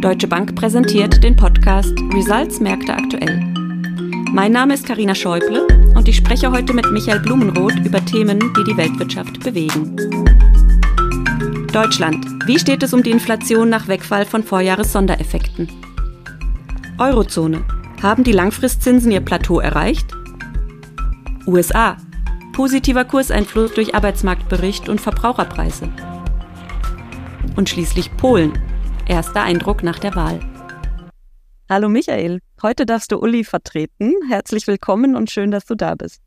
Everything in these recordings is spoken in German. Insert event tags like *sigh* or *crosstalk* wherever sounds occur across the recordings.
Deutsche Bank präsentiert den Podcast Results Märkte aktuell. Mein Name ist Karina Schäuble und ich spreche heute mit Michael Blumenroth über Themen, die die Weltwirtschaft bewegen. Deutschland. Wie steht es um die Inflation nach Wegfall von Vorjahres-Sondereffekten? Eurozone. Haben die Langfristzinsen ihr Plateau erreicht? USA. Positiver Kurseinfluss durch Arbeitsmarktbericht und Verbraucherpreise. Und schließlich Polen. Erster Eindruck nach der Wahl. Hallo Michael, heute darfst du Uli vertreten. Herzlich willkommen und schön, dass du da bist.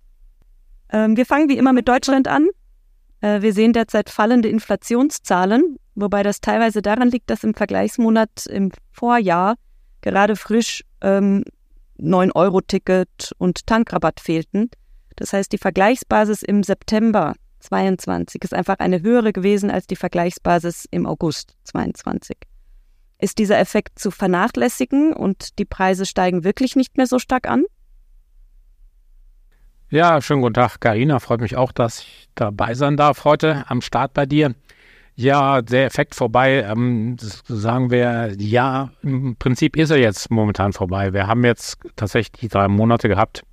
Ähm, wir fangen wie immer mit Deutschland an. Äh, wir sehen derzeit fallende Inflationszahlen, wobei das teilweise daran liegt, dass im Vergleichsmonat im Vorjahr gerade frisch ähm, 9-Euro-Ticket und Tankrabatt fehlten. Das heißt, die Vergleichsbasis im September 22 ist einfach eine höhere gewesen als die Vergleichsbasis im August 22. Ist dieser Effekt zu vernachlässigen und die Preise steigen wirklich nicht mehr so stark an? Ja, schönen guten Tag, Karina. Freut mich auch, dass ich dabei sein darf heute am Start bei dir. Ja, der Effekt vorbei. Ähm, sagen wir, ja, im Prinzip ist er jetzt momentan vorbei. Wir haben jetzt tatsächlich die drei Monate gehabt,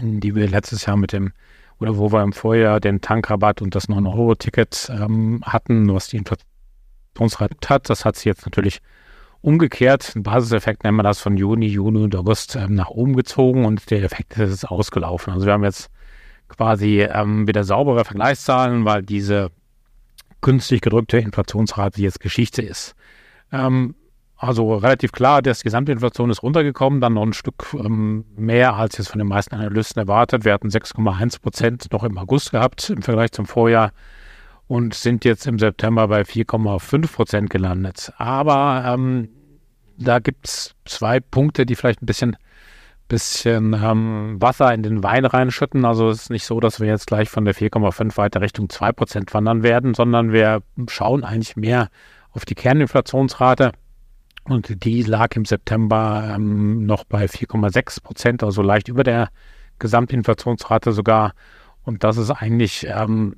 die wir letztes Jahr mit dem, oder wo wir im Vorjahr den Tankrabatt und das 9-Euro-Ticket ähm, hatten, was die Inflationsrate hat. Das hat sich jetzt natürlich umgekehrt, ein Basiseffekt nennen wir das von Juni, Juni und August ähm, nach oben gezogen und der Effekt ist ausgelaufen. Also wir haben jetzt quasi ähm, wieder saubere Vergleichszahlen, weil diese künstlich gedrückte Inflationsrate jetzt Geschichte ist. Ähm, also relativ klar, dass die Gesamtinflation ist runtergekommen, dann noch ein Stück ähm, mehr als jetzt von den meisten Analysten erwartet. Wir hatten 6,1 Prozent noch im August gehabt im Vergleich zum Vorjahr und sind jetzt im September bei 4,5 Prozent gelandet. Aber ähm, da gibt es zwei Punkte, die vielleicht ein bisschen, bisschen ähm, Wasser in den Wein reinschütten. Also es ist nicht so, dass wir jetzt gleich von der 4,5 weiter Richtung 2 Prozent wandern werden, sondern wir schauen eigentlich mehr auf die Kerninflationsrate. Und die lag im September ähm, noch bei 4,6 Prozent, also leicht über der Gesamtinflationsrate sogar. Und das ist eigentlich ähm,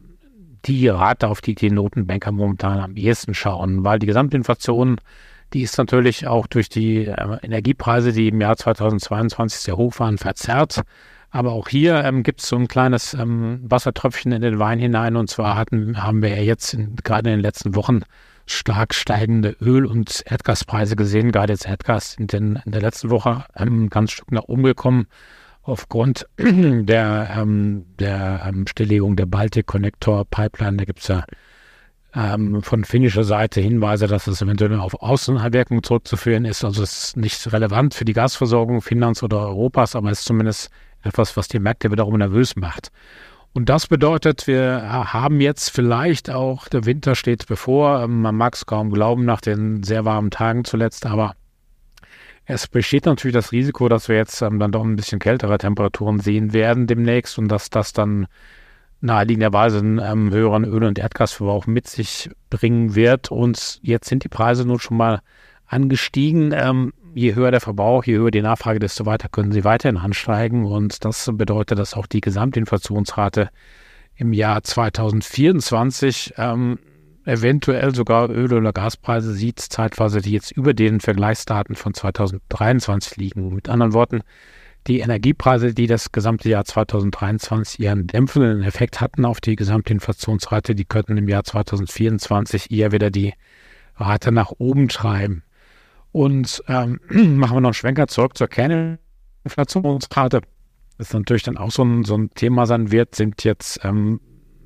die Rate, auf die die Notenbanker momentan am ehesten schauen, weil die Gesamtinflation, die ist natürlich auch durch die äh, Energiepreise, die im Jahr 2022 sehr hoch waren, verzerrt. Aber auch hier ähm, gibt es so ein kleines ähm, Wassertröpfchen in den Wein hinein. Und zwar hatten, haben wir ja jetzt gerade in den letzten Wochen stark steigende Öl- und Erdgaspreise gesehen. Gerade jetzt Erdgas in, den, in der letzten Woche ein ganz Stück nach oben gekommen aufgrund *clears throat* der, ähm, der ähm, Stilllegung der Baltic Connector Pipeline. Da gibt es ja ähm, von finnischer Seite Hinweise, dass es eventuell auf Außenwirkungen zurückzuführen ist. Also es ist nicht relevant für die Gasversorgung Finnlands oder Europas, aber es ist zumindest etwas, was die Märkte wiederum nervös macht. Und das bedeutet, wir haben jetzt vielleicht auch, der Winter steht bevor, ähm, man mag es kaum glauben nach den sehr warmen Tagen zuletzt, aber es besteht natürlich das Risiko, dass wir jetzt ähm, dann doch ein bisschen kältere Temperaturen sehen werden demnächst und dass das dann naheliegenderweise einen ähm, höheren Öl- und Erdgasverbrauch mit sich bringen wird. Und jetzt sind die Preise nun schon mal angestiegen. Je höher der Verbrauch, je höher die Nachfrage, desto weiter können sie weiterhin ansteigen. Und das bedeutet, dass auch die Gesamtinflationsrate im Jahr 2024 ähm, eventuell sogar Öl- oder Gaspreise sieht, zeitweise, die jetzt über den Vergleichsdaten von 2023 liegen. Mit anderen Worten, die Energiepreise, die das gesamte Jahr 2023 ihren dämpfenden Effekt hatten auf die Gesamtinflationsrate, die könnten im Jahr 2024 eher wieder die Rate nach oben treiben. Und ähm, *clears throat* machen wir noch einen Schwenker zurück zur Kerninflationsrate. Das ist natürlich dann auch so ein, so ein Thema sein wird, sind jetzt ähm,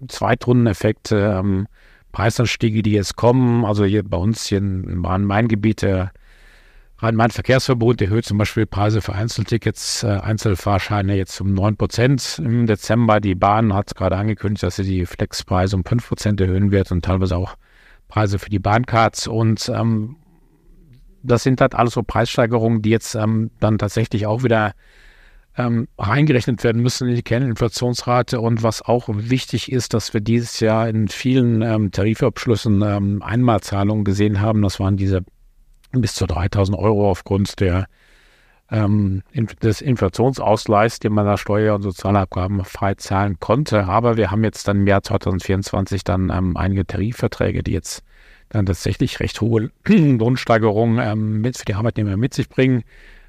Zweitrundeneffekte, ähm, Preisanstiege, die jetzt kommen. Also hier bei uns hier im Rhein-Main-Gebiet, der Rhein-Main-Verkehrsverbund erhöht zum Beispiel Preise für Einzeltickets, äh, Einzelfahrscheine jetzt um 9 Prozent im Dezember. Die Bahn hat gerade angekündigt, dass sie die Flexpreise um 5 Prozent erhöhen wird und teilweise auch Preise für die Bahncards. Und ähm, das sind halt alles so Preissteigerungen, die jetzt ähm, dann tatsächlich auch wieder ähm, reingerechnet werden müssen in die Kerninflationsrate. Und was auch wichtig ist, dass wir dieses Jahr in vielen ähm, Tarifabschlüssen ähm, Einmalzahlungen gesehen haben. Das waren diese bis zu 3000 Euro aufgrund der, ähm, des Inflationsausgleichs, den man da Steuer- und Sozialabgaben frei zahlen konnte. Aber wir haben jetzt dann im Jahr 2024 dann ähm, einige Tarifverträge, die jetzt dann tatsächlich recht hohe *clears throat* Lohnsteigerungen ähm, mit für die Arbeitnehmer mit sich bringen,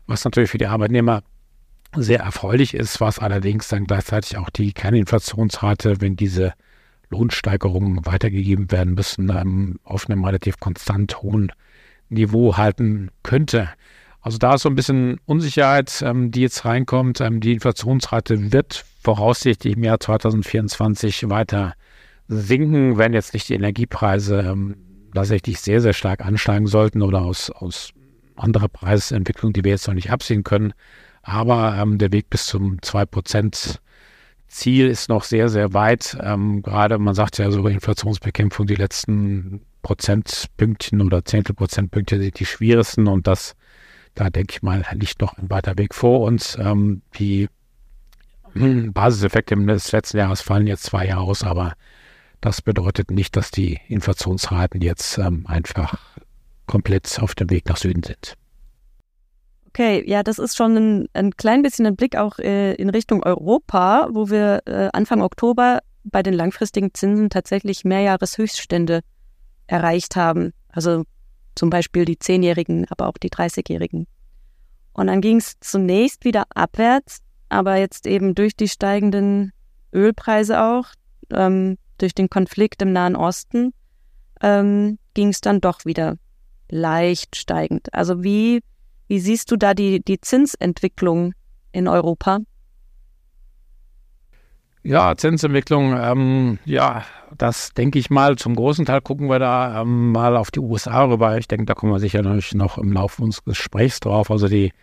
was natürlich für die Arbeitnehmer sehr erfreulich ist, was allerdings dann gleichzeitig auch die Kerninflationsrate, wenn diese Lohnsteigerungen weitergegeben werden müssen, ähm, auf einem relativ konstant hohen Niveau halten könnte. Also da ist so ein bisschen Unsicherheit, ähm, die jetzt reinkommt. Ähm, die Inflationsrate wird voraussichtlich im Jahr 2024 weiter sinken, wenn jetzt nicht die Energiepreise ähm, tatsächlich sehr, sehr stark ansteigen sollten oder aus, aus anderer Preisentwicklung, die wir jetzt noch nicht absehen können. Aber ähm, der Weg bis zum 2% Ziel ist noch sehr, sehr weit. Ähm, gerade, man sagt ja sogar Inflationsbekämpfung, die letzten Prozentpünktchen oder Zehntelprozentpünktchen sind die schwierigsten und das, da denke ich mal, liegt noch ein weiter Weg vor uns. Ähm, die Basiseffekte des letzten Jahres fallen jetzt zwei Jahre aus, aber das bedeutet nicht, dass die Inflationsraten jetzt ähm, einfach komplett auf dem Weg nach Süden sind. Okay, ja, das ist schon ein, ein klein bisschen ein Blick auch äh, in Richtung Europa, wo wir äh, Anfang Oktober bei den langfristigen Zinsen tatsächlich Mehrjahreshöchststände erreicht haben. Also zum Beispiel die Zehnjährigen, aber auch die Dreißigjährigen. Und dann ging es zunächst wieder abwärts, aber jetzt eben durch die steigenden Ölpreise auch, ähm, durch den Konflikt im Nahen Osten, ähm, ging es dann doch wieder leicht steigend. Also wie wie siehst du da die, die Zinsentwicklung in Europa? Ja, Zinsentwicklung, ähm, ja, das denke ich mal. Zum großen Teil gucken wir da ähm, mal auf die USA rüber. Ich denke, da kommen wir sicher noch im Laufe unseres Gesprächs drauf. Also die,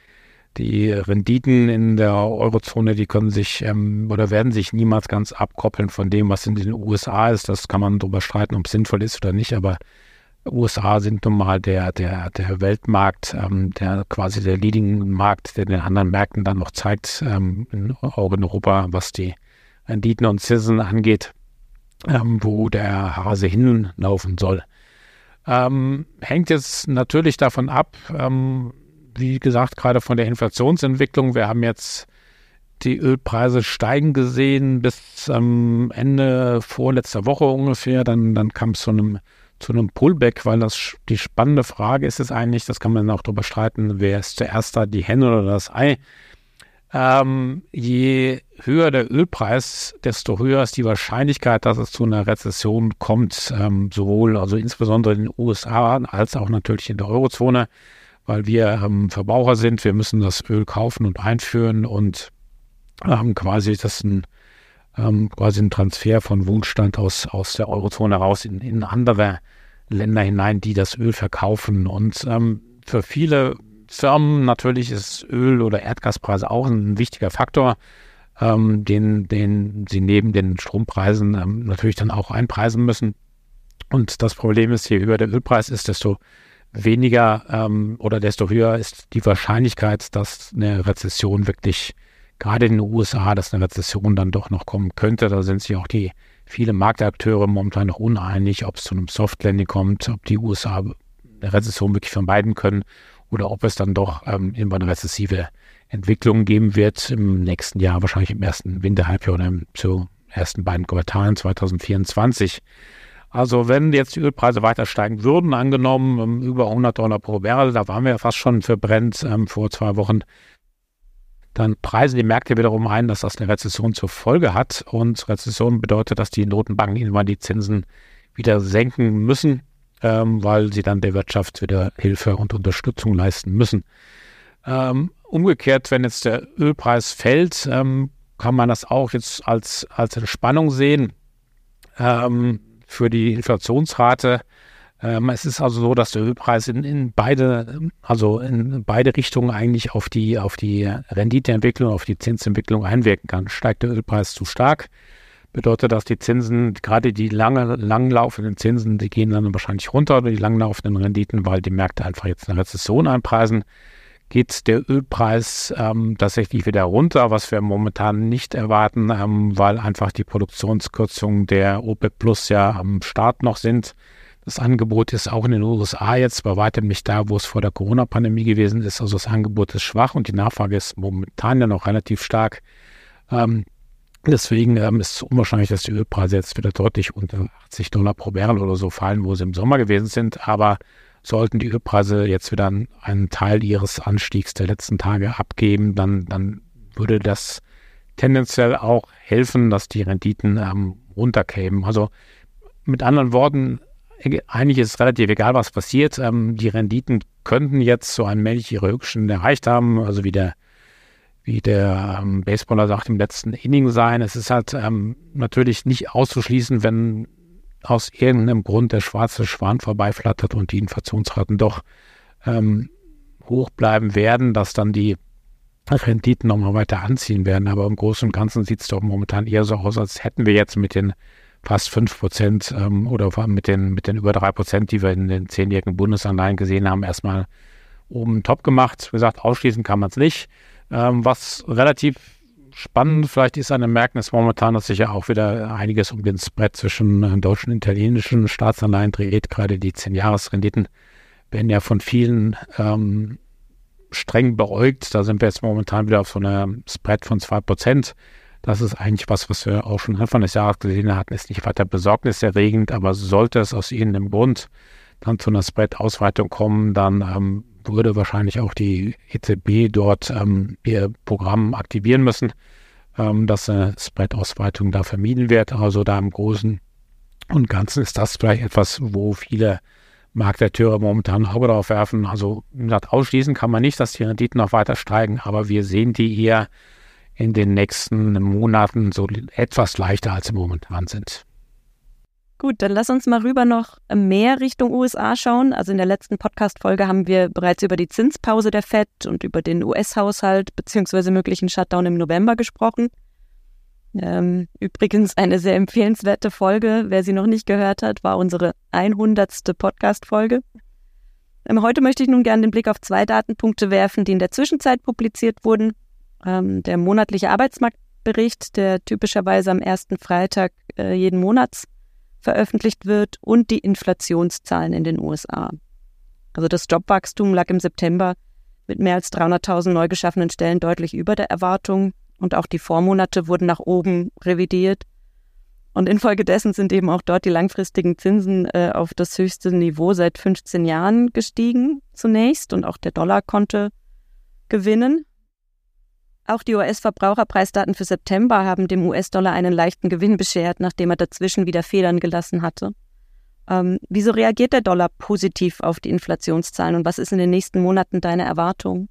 die Renditen in der Eurozone, die können sich ähm, oder werden sich niemals ganz abkoppeln von dem, was in den USA ist. Das kann man darüber streiten, ob es sinnvoll ist oder nicht. Aber USA sind nun mal der, der, der Weltmarkt, ähm, der quasi der Leading-Markt, der den anderen Märkten dann noch zeigt, ähm, in, auch in Europa, was die Renditen und Zinsen angeht, ähm, wo der Hase hinlaufen soll. Ähm, hängt jetzt natürlich davon ab, ähm, wie gesagt, gerade von der Inflationsentwicklung. Wir haben jetzt die Ölpreise steigen gesehen bis ähm, Ende vorletzter Woche ungefähr. Dann, dann kam es zu einem zu einem Pullback, weil das die spannende Frage ist es eigentlich, das kann man auch darüber streiten, wer ist zuerst da, die Henne oder das Ei. Ähm, je höher der Ölpreis, desto höher ist die Wahrscheinlichkeit, dass es zu einer Rezession kommt, ähm, sowohl also insbesondere in den USA als auch natürlich in der Eurozone, weil wir ähm, Verbraucher sind, wir müssen das Öl kaufen und einführen und haben quasi das ein ähm, quasi ein Transfer von Wohlstand aus, aus der Eurozone raus in, in andere Länder hinein, die das Öl verkaufen. Und ähm, für viele Firmen natürlich ist Öl- oder Erdgaspreise auch ein wichtiger Faktor, ähm, den, den sie neben den Strompreisen ähm, natürlich dann auch einpreisen müssen. Und das Problem ist, je höher der Ölpreis ist, desto weniger ähm, oder desto höher ist die Wahrscheinlichkeit, dass eine Rezession wirklich gerade in den USA, dass eine Rezession dann doch noch kommen könnte. Da sind sich auch die viele Marktakteure momentan noch uneinig, ob es zu einem Soft Landing kommt, ob die USA eine Rezession wirklich vermeiden können oder ob es dann doch ähm, irgendwann rezessive Entwicklung geben wird im nächsten Jahr, wahrscheinlich im ersten Winterhalbjahr oder zu ersten beiden Quartalen 2024. Also wenn jetzt die Ölpreise weiter steigen würden, angenommen um, über 100 Dollar pro Barrel, da waren wir ja fast schon für Brent ähm, vor zwei Wochen, dann preisen die Märkte wiederum ein, dass das eine Rezession zur Folge hat. Und Rezession bedeutet, dass die Notenbanken irgendwann die Zinsen wieder senken müssen, ähm, weil sie dann der Wirtschaft wieder Hilfe und Unterstützung leisten müssen. Ähm, umgekehrt, wenn jetzt der Ölpreis fällt, ähm, kann man das auch jetzt als, als Entspannung sehen ähm, für die Inflationsrate ähm, es ist also so, dass der Ölpreis in, in, beide, also in beide Richtungen eigentlich auf die, auf die Renditeentwicklung, auf die Zinsentwicklung einwirken kann. Steigt der Ölpreis zu stark, bedeutet das, die Zinsen, gerade die lange, langlaufenden Zinsen, die gehen dann wahrscheinlich runter oder die langlaufenden Renditen, weil die Märkte einfach jetzt eine Rezession einpreisen. Geht der Ölpreis ähm, tatsächlich wieder runter, was wir momentan nicht erwarten, ähm, weil einfach die Produktionskürzungen der OPEC Plus ja am Start noch sind das Angebot ist auch in den USA jetzt bei weitem nicht da, wo es vor der Corona-Pandemie gewesen ist. Also das Angebot ist schwach und die Nachfrage ist momentan ja noch relativ stark. Ähm, Deswegen ähm, ist es unwahrscheinlich, dass die Ölpreise jetzt wieder deutlich unter 80 Dollar pro Barrel oder so fallen, wo sie im Sommer gewesen sind. Aber sollten die Ölpreise jetzt wieder einen Teil ihres Anstiegs der letzten Tage abgeben, dann, dann würde das tendenziell auch helfen, dass die Renditen ähm, runterkämen. Also mit anderen Worten, eigentlich ist es relativ egal, was passiert. Ähm, die Renditen könnten jetzt so allmählich ihre Höchsten erreicht haben, also wie der wie der ähm, Baseballer sagt, im letzten Inning sein. Es ist halt ähm, natürlich nicht auszuschließen, wenn aus irgendeinem Grund der schwarze Schwan vorbeiflattert und die Inflationsraten doch ähm, hoch bleiben werden, dass dann die Renditen nochmal weiter anziehen werden. Aber im Großen und Ganzen sieht es doch momentan eher so aus, als hätten wir jetzt mit den fast 5 Prozent ähm, oder mit den, mit den über 3 Prozent, die wir in den zehnjährigen Bundesanleihen gesehen haben, erstmal oben top gemacht. Wie gesagt, ausschließen kann man es nicht. Ähm, was relativ spannend vielleicht ist an dem Märkten ist momentan, dass sich ja auch wieder einiges um den Spread zwischen äh, deutschen und italienischen Staatsanleihen dreht. Gerade die 10-Jahres-Renditen werden ja von vielen ähm, streng beäugt. Da sind wir jetzt momentan wieder auf so einer Spread von 2%. Das ist eigentlich was, was wir auch schon Anfang des Jahres gesehen hatten, ist nicht weiter besorgniserregend, aber sollte es aus irgendeinem Grund dann zu einer Spread-Ausweitung kommen, dann ähm, würde wahrscheinlich auch die EZB dort ähm, ihr Programm aktivieren müssen, ähm, dass eine Spread-Ausweitung da vermieden wird. Also da im Großen und Ganzen ist das vielleicht etwas, wo viele Marktakteure momentan Auge drauf werfen. Also gesagt, ausschließen kann man nicht, dass die Renditen noch weiter steigen, aber wir sehen die eher in den nächsten Monaten so etwas leichter als sie momentan sind. Gut, dann lass uns mal rüber noch mehr Richtung USA schauen. Also in der letzten Podcast-Folge haben wir bereits über die Zinspause der FED und über den US-Haushalt bzw. möglichen Shutdown im November gesprochen. Ähm, übrigens eine sehr empfehlenswerte Folge. Wer sie noch nicht gehört hat, war unsere 100. Podcast-Folge. Ähm, heute möchte ich nun gerne den Blick auf zwei Datenpunkte werfen, die in der Zwischenzeit publiziert wurden. Ähm, der monatliche Arbeitsmarktbericht, der typischerweise am ersten Freitag äh, jeden Monats veröffentlicht wird und die Inflationszahlen in den USA. Also das Jobwachstum lag im September mit mehr als 300.000 neu geschaffenen Stellen deutlich über der Erwartung und auch die Vormonate wurden nach oben revidiert. Und infolgedessen sind eben auch dort die langfristigen Zinsen äh, auf das höchste Niveau seit 15 Jahren gestiegen zunächst und auch der Dollar konnte gewinnen. Auch die US-Verbraucherpreisdaten für September haben dem US-Dollar einen leichten Gewinn beschert, nachdem er dazwischen wieder Federn gelassen hatte. Ähm, wieso reagiert der Dollar positiv auf die Inflationszahlen und was ist in den nächsten Monaten deine Erwartung?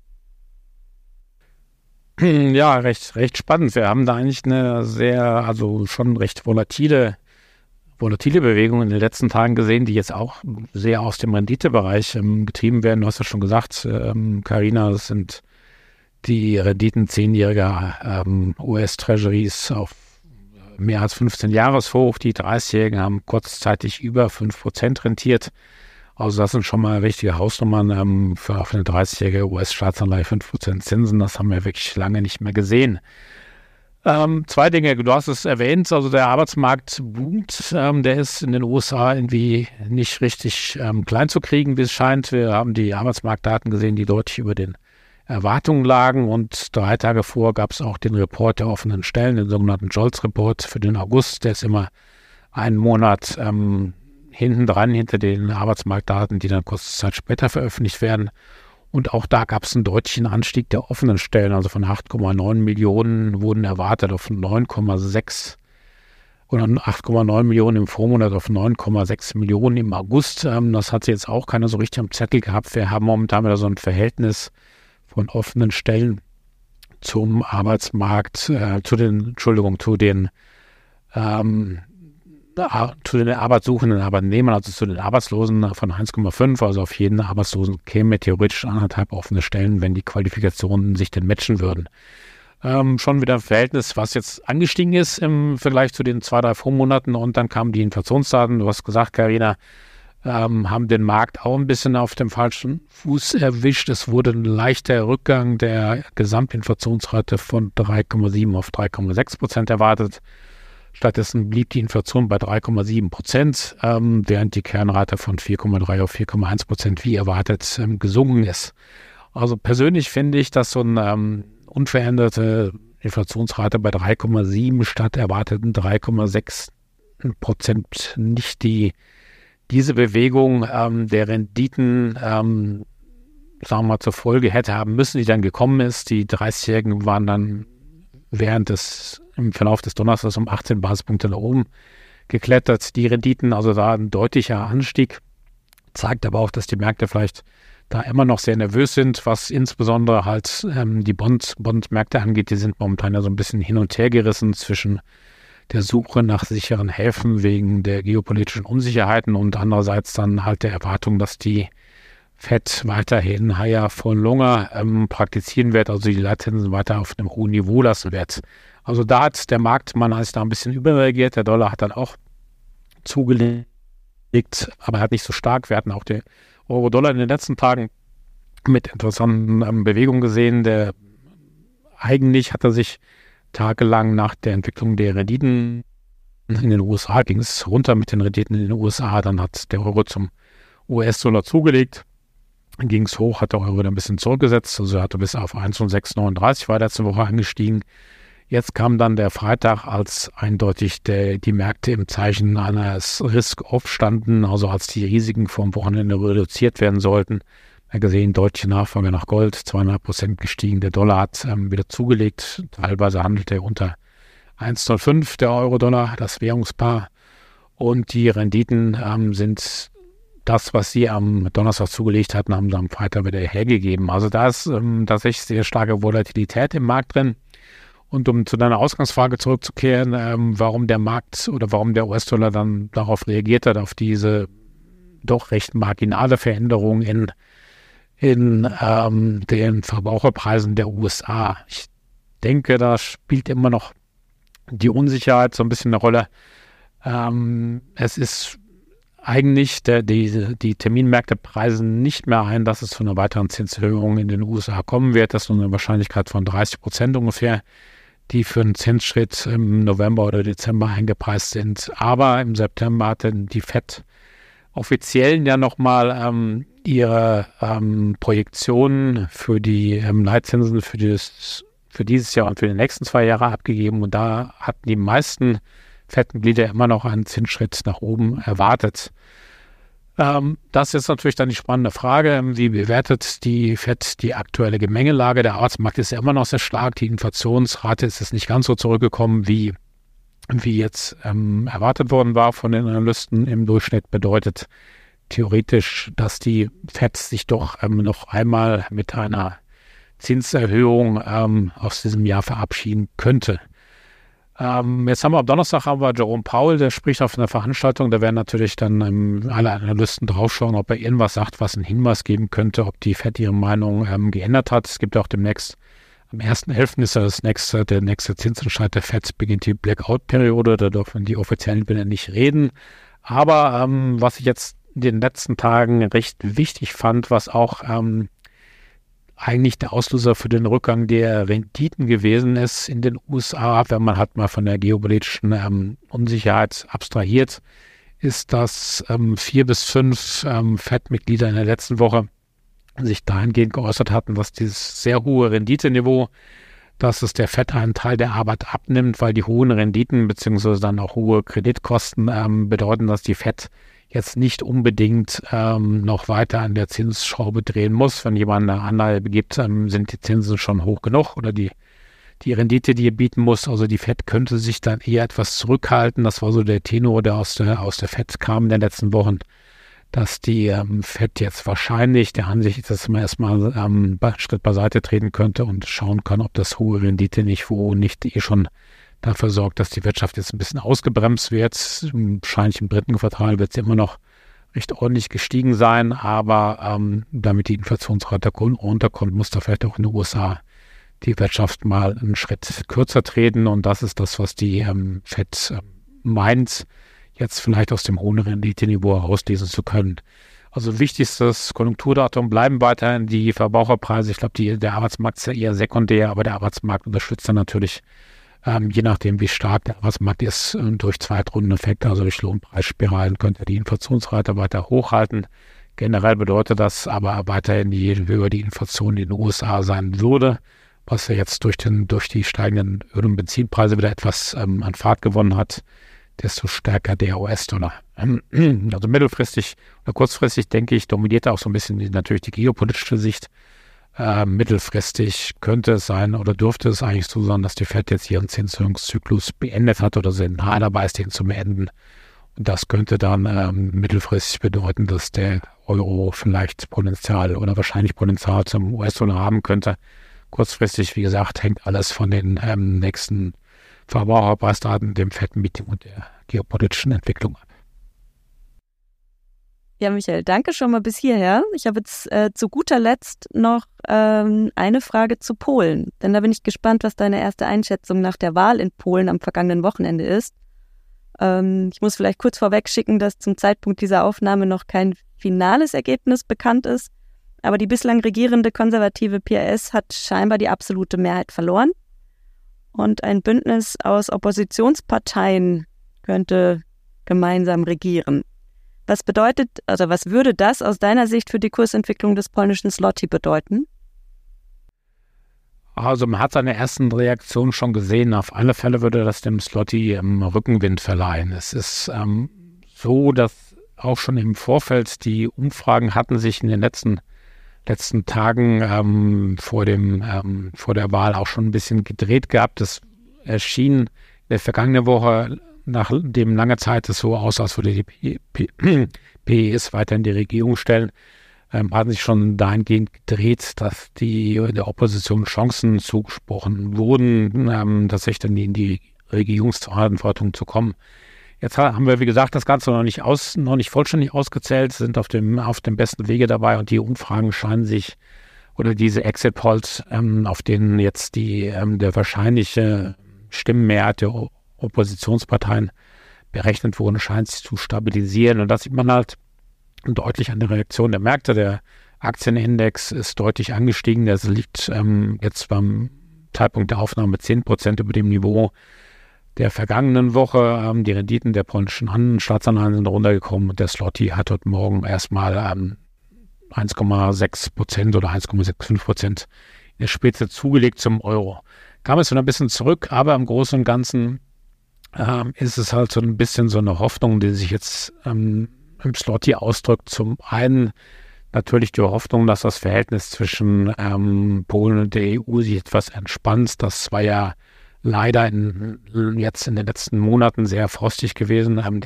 *clears throat* Ja, recht, recht spannend. Wir haben da eigentlich eine sehr, also schon recht volatile, volatile Bewegung in den letzten Tagen gesehen, die jetzt auch sehr aus dem Renditebereich ähm, getrieben werden. Du hast ja schon gesagt, Karina, ähm, das sind die Renditen zehnjähriger ähm, US-Treasuries auf mehr als 15 Jahreshoch. Die 30-Jährigen haben kurzzeitig über 5% rentiert. Also das sind schon mal richtige Hausnummern ähm, für eine 30-jährige US-Staatsanleihe 5% Zinsen. Das haben wir wirklich lange nicht mehr gesehen. Ähm, zwei Dinge, du hast es erwähnt, also der Arbeitsmarkt boomt, ähm, der ist in den USA irgendwie nicht richtig ähm, klein zu kriegen, wie es scheint. Wir haben die Arbeitsmarktdaten gesehen, die deutlich über den Erwartungen lagen. Und drei Tage vor gab es auch den Report der offenen Stellen, den sogenannten Jolts-Report für den August. Der ist immer einen Monat ähm, hinten dran, hinter den Arbeitsmarktdaten, die dann kurze Zeit später veröffentlicht werden. Und auch da gab es einen deutlichen Anstieg der offenen Stellen, also von 8,9 Millionen wurden erwartet auf 9,6 oder 8,9 Millionen im Vormonat auf 9,6 Millionen im August. Ähm, das hat sie jetzt auch keiner so richtig am Zettel gehabt. Wir haben momentan wieder so ein Verhältnis von offenen Stellen zum Arbeitsmarkt, äh, zu den, Entschuldigung, zu den, ähm, zu den Arbeitssuchenden Arbeitnehmern, also zu den Arbeitslosen von 1,5, also auf jeden Arbeitslosen käme theoretisch anderthalb offene Stellen, wenn die Qualifikationen sich denn matchen würden. Ähm, schon wieder ein Verhältnis, was jetzt angestiegen ist im Vergleich zu den zwei, drei Vormonaten und dann kamen die Inflationsdaten. Du hast gesagt, Karina, ähm, haben den Markt auch ein bisschen auf dem falschen Fuß erwischt. Es wurde ein leichter Rückgang der Gesamtinflationsrate von 3,7 auf 3,6 Prozent erwartet. Stattdessen blieb die Inflation bei 3,7 Prozent, ähm, während die Kernrate von 4,3 auf 4,1 Prozent wie erwartet ähm, gesunken ist. Also persönlich finde ich, dass so eine ähm, unveränderte Inflationsrate bei 3,7 statt erwarteten 3,6 Prozent nicht die diese Bewegung ähm, der Renditen, ähm, sagen wir mal, zur Folge hätte haben müssen, die dann gekommen ist. Die 30-Jährigen waren dann während des, im Verlauf des Donnerstags um 18 Basispunkte nach oben geklettert. Die Renditen, also da ein deutlicher Anstieg, zeigt aber auch, dass die Märkte vielleicht da immer noch sehr nervös sind, was insbesondere halt ähm, die Bond, Bondmärkte angeht. Die sind momentan ja so ein bisschen hin und her gerissen zwischen der Suche nach sicheren Häfen wegen der geopolitischen Unsicherheiten und andererseits dann halt der Erwartung, dass die Fed weiterhin Higher for Longer ähm, praktizieren wird, also die Leitzinsen weiter auf einem hohen Niveau lassen wird. Also da hat der Markt, man ist da ein bisschen überreagiert, der Dollar hat dann auch zugelegt, aber hat nicht so stark. Wir hatten auch den Euro-Dollar in den letzten Tagen mit interessanten ähm, Bewegungen gesehen. Der eigentlich hat er sich tagelang nach der Entwicklung der Renditen in den USA ging es runter mit den Renditen in den USA. Dann hat der Euro zum US-Dollar zugelegt. Ging es hoch, hat der Euro dann ein bisschen zurückgesetzt. Also er hatte bis auf 1,639 war letzte Woche angestiegen. Jetzt kam dann der Freitag, als eindeutig der, die Märkte im Zeichen eines Risk-Off standen, also als die Risiken vom Wochenende reduziert werden sollten. Gesehen, deutsche Nachfrage nach Gold, zweieinhalb Prozent gestiegen. Der Dollar hat ähm, wieder zugelegt. Teilweise handelt er unter 1,05 der Euro-Dollar, das Währungspaar. Und die Renditen ähm, sind das, was sie am Donnerstag zugelegt hatten, haben sie am Freitag wieder hergegeben. Also da ist ähm, tatsächlich sehr starke Volatilität im Markt drin. Und um zu deiner Ausgangsfrage zurückzukehren, ähm, warum der Markt oder warum der US-Dollar dann darauf reagiert hat, auf diese doch recht marginale Veränderung in in ähm, den Verbraucherpreisen der USA. Ich denke, da spielt immer noch die Unsicherheit so ein bisschen eine Rolle. Ähm, es ist eigentlich, der, die, die Terminmärkte preisen nicht mehr ein, dass es zu einer weiteren Zinserhöhung in den USA kommen wird. Das ist eine Wahrscheinlichkeit von 30 Prozent ungefähr, die für einen Zinsschritt im November oder Dezember eingepreist sind. Aber im September hatte die FED offiziellen ja nochmal ähm, ihre ähm, Projektionen für die ähm, Leitzinsen für, dieses, für dieses Jahr und für die nächsten zwei Jahre abgegeben. Und da hatten die meisten FED-Mitglieder immer noch einen Zinsschritt nach oben erwartet. Ähm, das ist natürlich dann die spannende Frage. Wie bewertet die FED die aktuelle Gemengelage? Der Arbeitsmarkt ist ja immer noch sehr stark. Die Inflationsrate ist jetzt nicht ganz so zurückgekommen, wie wie jetzt ähm, erwartet worden war von den Analysten im Durchschnitt, bedeutet theoretisch, dass die FED sich doch ähm, noch einmal mit einer Zinserhöhung ähm, aus diesem Jahr verabschieden könnte. Ähm, jetzt haben wir am Donnerstag haben wir Jerome Powell, der spricht auf einer Veranstaltung. Da werden natürlich dann ähm, alle Analysten draufschauen, ob er irgendwas sagt, was einen Hinweis geben könnte, ob die FED ihre Meinung ähm, geändert hat. Es gibt auch demnächst am 1.11. ist ja das nächste, der nächste Zinsentscheid der FED, beginnt die Blackout-Periode, da dürfen die offiziellen Bilder nicht reden. Aber ähm, was ich jetzt den letzten Tagen recht wichtig fand, was auch ähm, eigentlich der Auslöser für den Rückgang der Renditen gewesen ist in den USA, wenn man halt mal von der geopolitischen ähm, Unsicherheit abstrahiert, ist, dass ähm, vier bis fünf ähm, FED-Mitglieder in der letzten Woche sich dahingehend geäußert hatten, dass dieses sehr hohe Renditeniveau, dass es der FED einen Teil der Arbeit abnimmt, weil die hohen Renditen beziehungsweise dann auch hohe Kreditkosten ähm, bedeuten, dass die FED jetzt nicht unbedingt ähm, noch weiter an der Zinsschraube drehen muss. Wenn jemand eine Anleihe begibt, ähm, sind die Zinsen schon hoch genug oder die, die Rendite, die er bieten muss. Also die FED könnte sich dann eher etwas zurückhalten. Das war so der Tenor, der aus der, aus der FED kam in den letzten Wochen dass die ähm, FED jetzt wahrscheinlich der Ansicht ist, dass man erstmal ähm, Schritt beiseite treten könnte und schauen kann, ob das hohe Rendite nicht wo nicht eh schon dafür sorgt, dass die Wirtschaft jetzt ein bisschen ausgebremst wird. Wahrscheinlich im dritten Quartal wird sie immer noch recht ordentlich gestiegen sein, aber ähm, damit die Inflationsrate runterkommt, muss da vielleicht auch in den USA die Wirtschaft mal einen Schritt kürzer treten und das ist das, was die ähm, FED äh, meint jetzt vielleicht aus dem hohen Renditeniveau herauslesen zu können. Also wichtigstes Konjunkturdatum bleiben weiterhin die Verbraucherpreise. Ich glaube, der Arbeitsmarkt ist ja eher sekundär, aber der Arbeitsmarkt unterstützt dann natürlich, ähm, je nachdem, wie stark der Arbeitsmarkt ist, äh, durch Zweitrundeneffekte, also durch Lohnpreisspiralen, könnte er die Inflationsrate weiter hochhalten. Generell bedeutet das aber weiterhin, je höher die Inflation in den USA sein würde, was ja jetzt durch, den, durch die steigenden Öl- und Benzinpreise wieder etwas ähm, an Fahrt gewonnen hat, desto stärker der US-Dollar. Ähm, *clears throat* also mittelfristig oder kurzfristig, denke ich, dominiert auch so ein bisschen natürlich die geopolitische Sicht. Äh, mittelfristig könnte es sein oder dürfte es eigentlich so sein, dass die Fed jetzt ihren Zinserhöhungszyklus beendet hat oder sind nahe dabei ist, den zu beenden. Und das könnte dann ähm, mittelfristig bedeuten, dass der Euro vielleicht Potenzial oder wahrscheinlich Potenzial zum US-Dollar haben könnte. Kurzfristig, wie gesagt, hängt alles von den ähm, nächsten Verbraucherpreisdaten, dem Fed-Meeting und der geopolitischen Entwicklung ab. Ja, Michael, danke schon mal bis hierher. Ich habe jetzt äh, zu guter Letzt noch ähm, eine Frage zu Polen. Denn da bin ich gespannt, was deine erste Einschätzung nach der Wahl in Polen am vergangenen Wochenende ist. Ähm, ich muss vielleicht kurz vorweg schicken, dass zum Zeitpunkt dieser Aufnahme noch kein finales Ergebnis bekannt ist. Aber die bislang regierende konservative PRS hat scheinbar die absolute Mehrheit verloren. Und ein Bündnis aus Oppositionsparteien könnte gemeinsam regieren. Was bedeutet, also was würde das aus deiner Sicht für die Kursentwicklung des polnischen Slotty bedeuten? Also man hat seine ersten Reaktionen schon gesehen. Auf alle Fälle würde das dem Slotty ähm, Rückenwind verleihen. Es ist ähm, so, dass auch schon im Vorfeld die Umfragen hatten sich in den letzten letzten Tagen ähm, vor dem ähm, vor der Wahl auch schon ein bisschen gedreht gehabt. Es erschien in der vergangenen Woche nachdem lange Zeit es so aussah, als würde die PES *clears throat* weiter in die Regierung stellen, ähm, haben sich schon dahingehend gedreht, dass die der Opposition Chancen zugesprochen wurden, ähm, tatsächlich dann in die Regierungsverantwortung zu kommen. Jetzt haben wir, wie gesagt, das Ganze noch nicht aus, noch nicht vollständig ausgezählt, sind auf dem, auf dem besten Wege dabei und die Umfragen scheinen sich oder diese Exit Polls, ähm, auf denen jetzt die, ähm, der wahrscheinliche Stimmenmehrheit der Oppositionsparteien berechnet wurden, scheint sich zu stabilisieren. Und das sieht man halt deutlich an der Reaktion der Märkte. Der Aktienindex ist deutlich angestiegen. Der liegt ähm, jetzt beim Zeitpunkt der Aufnahme 10 Prozent über dem Niveau der vergangenen Woche. Ähm, die Renditen der polnischen Staatsanleihen sind runtergekommen der Slotty hat heute Morgen erstmal ähm, 1,6 Prozent oder 1,65 Prozent in der Spitze zugelegt zum Euro. Kam es wieder ein bisschen zurück, aber im Großen und Ganzen ähm, ist es halt so ein bisschen so eine Hoffnung, die sich jetzt ähm, im Slot hier ausdrückt. Zum einen natürlich die Hoffnung, dass das Verhältnis zwischen ähm, Polen und der EU sich etwas entspannt. Das war ja leider in, jetzt in den letzten Monaten sehr frostig gewesen. Ähm,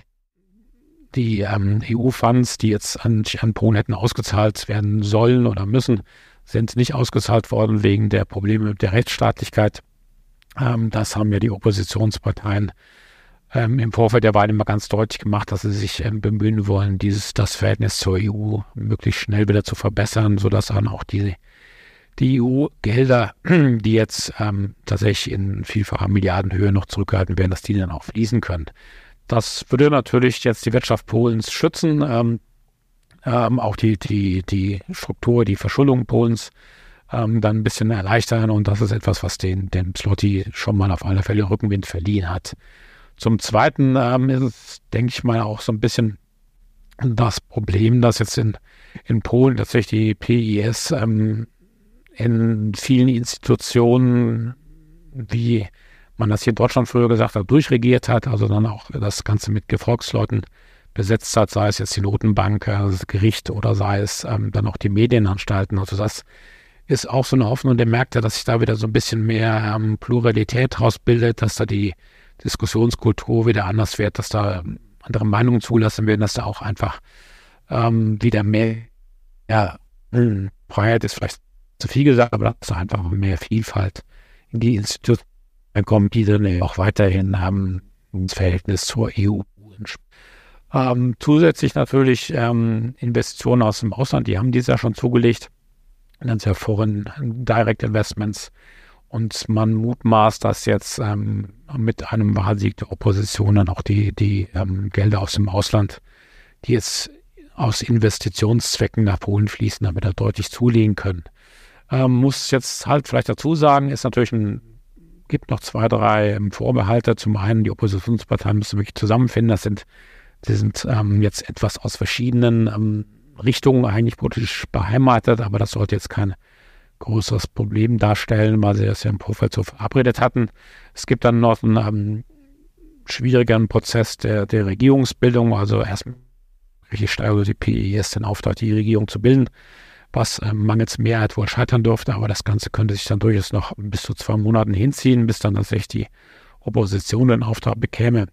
die ähm, EU-Funds, die jetzt an, an Polen hätten ausgezahlt werden sollen oder müssen, sind nicht ausgezahlt worden wegen der Probleme mit der Rechtsstaatlichkeit. Ähm, das haben ja die Oppositionsparteien ähm, im Vorfeld der Wahl immer ganz deutlich gemacht, dass sie sich ähm, bemühen wollen, dieses, das Verhältnis zur EU möglichst schnell wieder zu verbessern, sodass dann auch die, die EU-Gelder, *clears throat* die jetzt ähm, tatsächlich in vielfacher Milliardenhöhe noch zurückgehalten werden, dass die dann auch fließen können. Das würde natürlich jetzt die Wirtschaft Polens schützen, ähm, ähm, auch die, die, die Struktur, die Verschuldung Polens ähm, dann ein bisschen erleichtern und das ist etwas, was den, den Slotty schon mal auf alle Fälle Rückenwind verliehen hat. Zum Zweiten ähm, ist es, denke ich mal, auch so ein bisschen das Problem, dass jetzt in, in Polen tatsächlich die PIS ähm, in vielen Institutionen, wie man das hier in Deutschland früher gesagt hat, durchregiert hat, also dann auch das Ganze mit Gefolgsleuten besetzt hat, sei es jetzt die Notenbank, das Gericht oder sei es ähm, dann auch die Medienanstalten. Also das ist auch so eine Hoffnung der Märkte, dass sich da wieder so ein bisschen mehr ähm, Pluralität rausbildet, dass da die Diskussionskultur wieder anders wird, dass da andere Meinungen zulassen werden, dass da auch einfach ähm, wieder mehr, ja, hm, Freiheit ist vielleicht zu viel gesagt, aber dass da einfach mehr Vielfalt in die Institutionen kommt, die dann auch weiterhin haben ins Verhältnis zur EU. Ähm, zusätzlich natürlich ähm, Investitionen aus dem Ausland, die haben dies ja schon zugelegt. Dann ja vorhin Direct Investments und man mutmaßt, dass jetzt ähm, mit einem Wahlsieg der Opposition dann auch die, die ähm, Gelder aus dem Ausland, die jetzt aus Investitionszwecken nach Polen fließen, damit er deutlich zulegen können. Ähm, muss jetzt halt vielleicht dazu sagen, ist natürlich ein, gibt noch zwei, drei ähm, Vorbehalte. Zum einen, die Oppositionsparteien müssen wirklich zusammenfinden. Das sind, die sind ähm, jetzt etwas aus verschiedenen ähm, Richtungen eigentlich politisch beheimatet, aber das sollte jetzt keine größeres Problem darstellen, weil sie das ja im Vorfeld so verabredet hatten. Es gibt dann noch einen ähm, schwierigeren Prozess der, der Regierungsbildung, also erstmal richtig steigert die PES den Auftrag, die Regierung zu bilden, was ähm, mangels Mehrheit wohl scheitern dürfte, aber das Ganze könnte sich dann durchaus noch bis zu zwei Monaten hinziehen, bis dann tatsächlich die Opposition den Auftrag bekäme.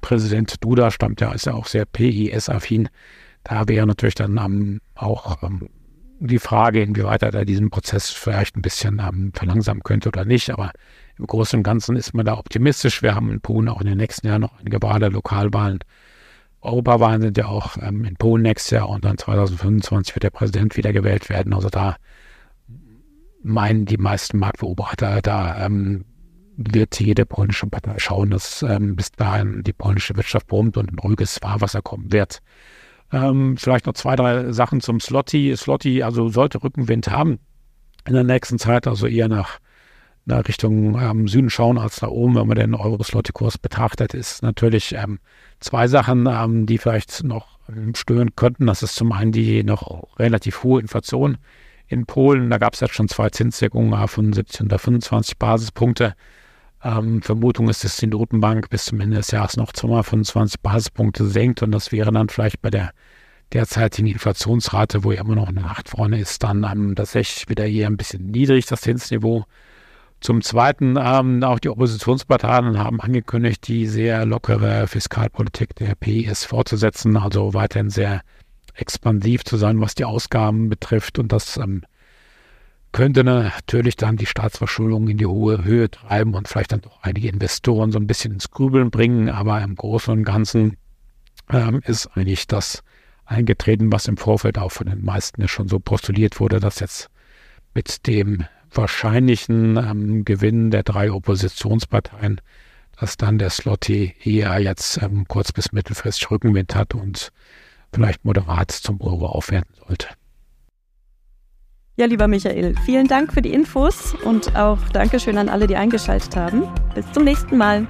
Präsident Duda stammt ja, ist ja auch sehr PIS-affin. Da wäre natürlich dann ähm, auch ähm, die Frage, inwieweit er da diesen Prozess vielleicht ein bisschen ähm, verlangsamen könnte oder nicht. Aber im Großen und Ganzen ist man da optimistisch. Wir haben in Polen auch in den nächsten Jahren noch einige Wahlen, Lokalwahlen. Europawahlen sind ja auch ähm, in Polen nächstes Jahr und dann 2025 wird der Präsident wiedergewählt werden. Also da meinen die meisten Marktbeobachter, da ähm, wird jede polnische Partei schauen, dass ähm, bis dahin die polnische Wirtschaft brummt und ein ruhiges Fahrwasser kommen wird. Ähm, vielleicht noch zwei, drei Sachen zum Slotty. Slotty also sollte Rückenwind haben in der nächsten Zeit, also eher nach, nach Richtung ähm, Süden schauen als nach oben, wenn man den Euro-Slotty-Kurs betrachtet, ist natürlich ähm, zwei Sachen, ähm, die vielleicht noch stören könnten. Das ist zum einen die noch relativ hohe Inflation in Polen. Da gab es jetzt schon zwei Zinssenkungen, 75 und 25 Basispunkte. Ähm, Vermutung ist, dass die Notenbank bis zum Ende des Jahres noch 225 Basispunkte senkt und das wäre dann vielleicht bei der derzeitigen Inflationsrate, wo ja immer noch eine 8 vorne ist, dann ähm, tatsächlich wieder hier ein bisschen niedrig, das Zinsniveau. Zum Zweiten, ähm, auch die Oppositionsparteien haben angekündigt, die sehr lockere Fiskalpolitik der PIS fortzusetzen, also weiterhin sehr expansiv zu sein, was die Ausgaben betrifft und das ähm, könnte natürlich dann die Staatsverschuldung in die hohe Höhe treiben und vielleicht dann doch einige Investoren so ein bisschen ins Grübeln bringen. Aber im Großen und Ganzen ähm, ist eigentlich das eingetreten, was im Vorfeld auch von den meisten schon so postuliert wurde, dass jetzt mit dem wahrscheinlichen ähm, Gewinn der drei Oppositionsparteien, dass dann der Slotty eher jetzt ähm, kurz- bis mittelfristig Rückenwind hat und vielleicht moderat zum Euro aufwerten sollte. Ja, lieber Michael, vielen Dank für die Infos und auch Dankeschön an alle, die eingeschaltet haben. Bis zum nächsten Mal.